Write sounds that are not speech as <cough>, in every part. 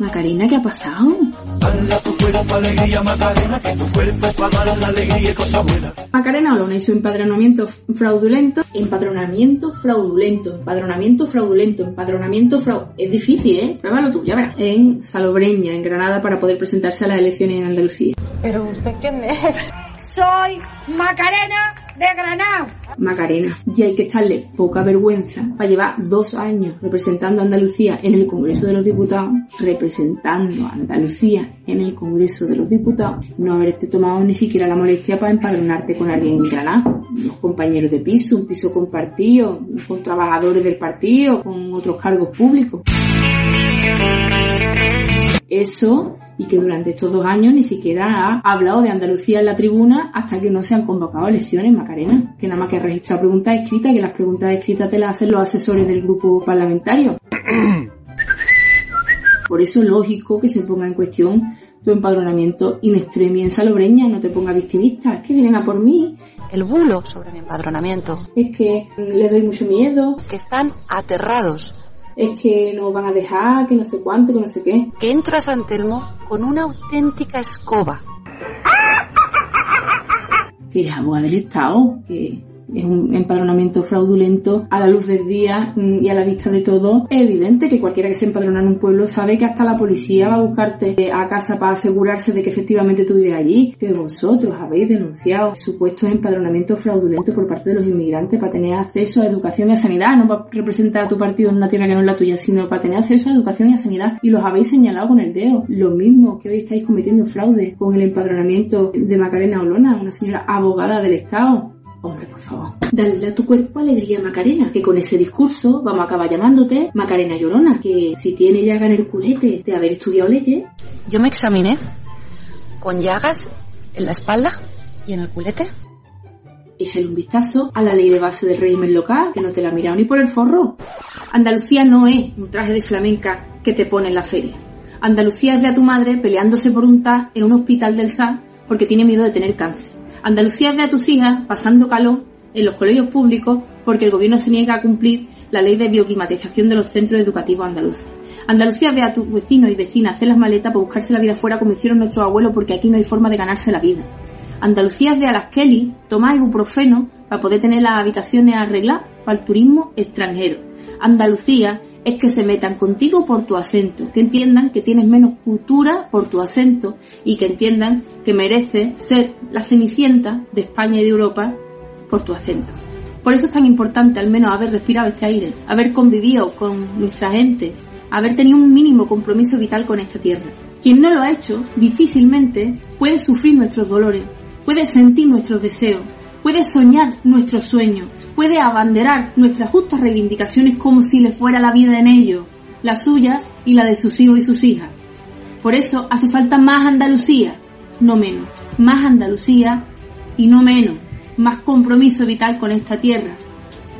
Macarena, ¿qué ha pasado? Macarena Olona y su empadronamiento fraudulento, empadronamiento fraudulento, empadronamiento fraudulento, empadronamiento fraudulento. Es difícil, ¿eh? Pruébalo tú, ya verás. En Salobreña, en Granada, para poder presentarse a las elecciones en Andalucía. ¿Pero usted quién es? Soy Macarena de Granada. Macarena, y hay que echarle poca vergüenza para llevar dos años representando a Andalucía en el Congreso de los Diputados, representando a Andalucía en el Congreso de los Diputados, no haberte tomado ni siquiera la molestia para empadronarte con alguien en Granada, unos compañeros de piso, un piso compartido, con trabajadores del partido, con otros cargos públicos. Eso y que durante estos dos años ni siquiera ha hablado de Andalucía en la tribuna hasta que no se han convocado elecciones, Macarena. Que nada más que registrar preguntas escritas, que las preguntas escritas te las hacen los asesores del grupo parlamentario. <coughs> Por eso es lógico que se ponga en cuestión tu empadronamiento in extremis en Salobreña, no te ponga victimista, es que vienen a por mí, El bulo sobre mi empadronamiento. es que les doy mucho miedo, Que están aterrados. Es que no van a dejar, que no sé cuánto, que no sé qué. Que entro a San Telmo con una auténtica escoba. que abogada del Estado, que es un empadronamiento fraudulento a la luz del día mm, y a la vista de todo. Es evidente que cualquiera que se empadrona en un pueblo sabe que hasta la policía va a buscarte a casa para asegurarse de que efectivamente tú vives allí. Que vosotros habéis denunciado supuestos empadronamientos fraudulentos por parte de los inmigrantes para tener acceso a educación y a sanidad, no para representar a tu partido en una tierra que no es la tuya, sino para tener acceso a educación y a sanidad. Y los habéis señalado con el dedo. Lo mismo que hoy estáis cometiendo fraude con el empadronamiento de Macarena Olona, una señora abogada del Estado. Hombre, por favor. Dale a tu cuerpo alegría, Macarena, que con ese discurso vamos a acabar llamándote Macarena Llorona, que si tiene llaga en el culete de haber estudiado leyes, Yo me examiné con llagas en la espalda y en el culete. échale un vistazo a la ley de base del régimen local, que no te la ha mirado ni por el forro. Andalucía no es un traje de flamenca que te pone en la feria. Andalucía es de a tu madre peleándose por un TAC en un hospital del SAR porque tiene miedo de tener cáncer. Andalucía es de a tus hijas pasando calor en los colegios públicos porque el gobierno se niega a cumplir la ley de bioclimatización de los centros educativos andaluces. Andalucía ve a tus vecinos y vecinas hacer las maletas para buscarse la vida fuera como hicieron nuestros abuelos porque aquí no hay forma de ganarse la vida. Andalucía ve a las Kelly tomar ibuprofeno para poder tener las habitaciones arregladas para el turismo extranjero. Andalucía es que se metan contigo por tu acento, que entiendan que tienes menos cultura por tu acento y que entiendan que mereces ser la cenicienta de España y de Europa por tu acento. Por eso es tan importante al menos haber respirado este aire, haber convivido con nuestra gente, haber tenido un mínimo compromiso vital con esta tierra. Quien no lo ha hecho, difícilmente puede sufrir nuestros dolores, puede sentir nuestros deseos, puede soñar nuestros sueños, puede abanderar nuestras justas reivindicaciones como si le fuera la vida en ello, la suya y la de sus hijos y sus hijas. Por eso hace falta más Andalucía, no menos, más Andalucía y no menos, más compromiso vital con esta tierra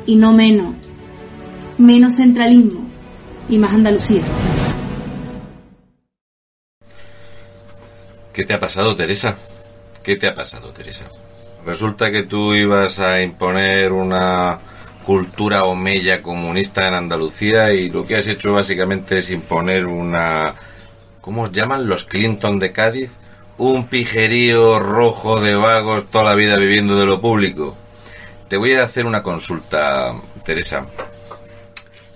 y no menos, menos centralismo y más Andalucía. ¿Qué te ha pasado, Teresa? ¿Qué te ha pasado, Teresa? Resulta que tú ibas a imponer una cultura omeya comunista en Andalucía y lo que has hecho básicamente es imponer una... ¿Cómo os llaman los Clinton de Cádiz? Un pijerío rojo de vagos toda la vida viviendo de lo público. Te voy a hacer una consulta, Teresa.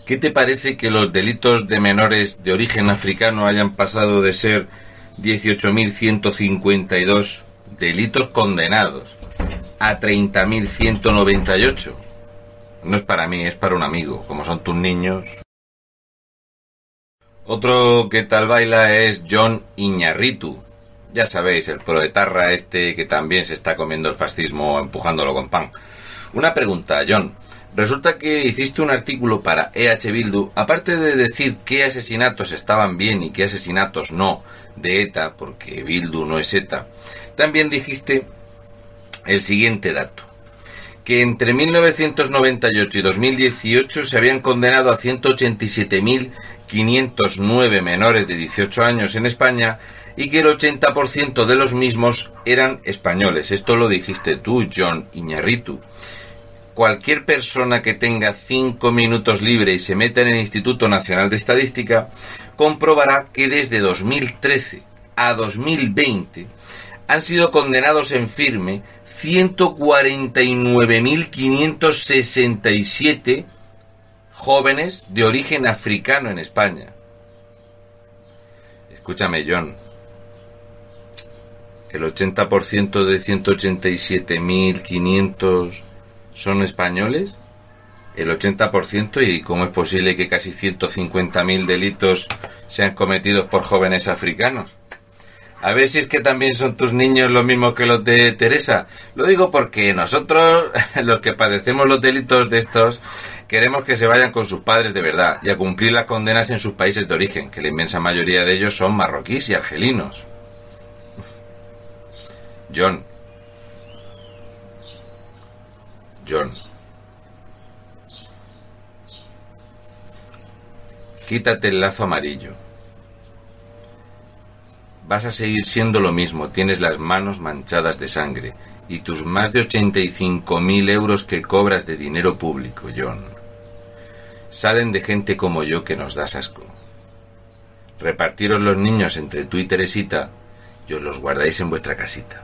¿Qué te parece que los delitos de menores de origen africano hayan pasado de ser 18.152 delitos condenados a 30.198. No es para mí, es para un amigo, como son tus niños. Otro que tal baila es John Iñarritu. Ya sabéis, el proetarra este que también se está comiendo el fascismo empujándolo con pan. Una pregunta, John. Resulta que hiciste un artículo para EH Bildu, aparte de decir qué asesinatos estaban bien y qué asesinatos no de ETA, porque Bildu no es ETA, también dijiste el siguiente dato, que entre 1998 y 2018 se habían condenado a 187.509 menores de 18 años en España y que el 80% de los mismos eran españoles. Esto lo dijiste tú, John Iñarritu. Cualquier persona que tenga cinco minutos libre y se meta en el Instituto Nacional de Estadística comprobará que desde 2013 a 2020 han sido condenados en firme 149.567 jóvenes de origen africano en España. Escúchame, John. El 80% de 187.500 son españoles. El 80% y cómo es posible que casi 150.000 delitos sean cometidos por jóvenes africanos. A ver si es que también son tus niños lo mismo que los de Teresa. Lo digo porque nosotros, <laughs> los que padecemos los delitos de estos, queremos que se vayan con sus padres de verdad y a cumplir las condenas en sus países de origen, que la inmensa mayoría de ellos son marroquíes y argelinos. John. John. Quítate el lazo amarillo vas a seguir siendo lo mismo, tienes las manos manchadas de sangre y tus más de 85.000 euros que cobras de dinero público, John, salen de gente como yo que nos das asco. Repartiros los niños entre tú y Teresita y os los guardáis en vuestra casita.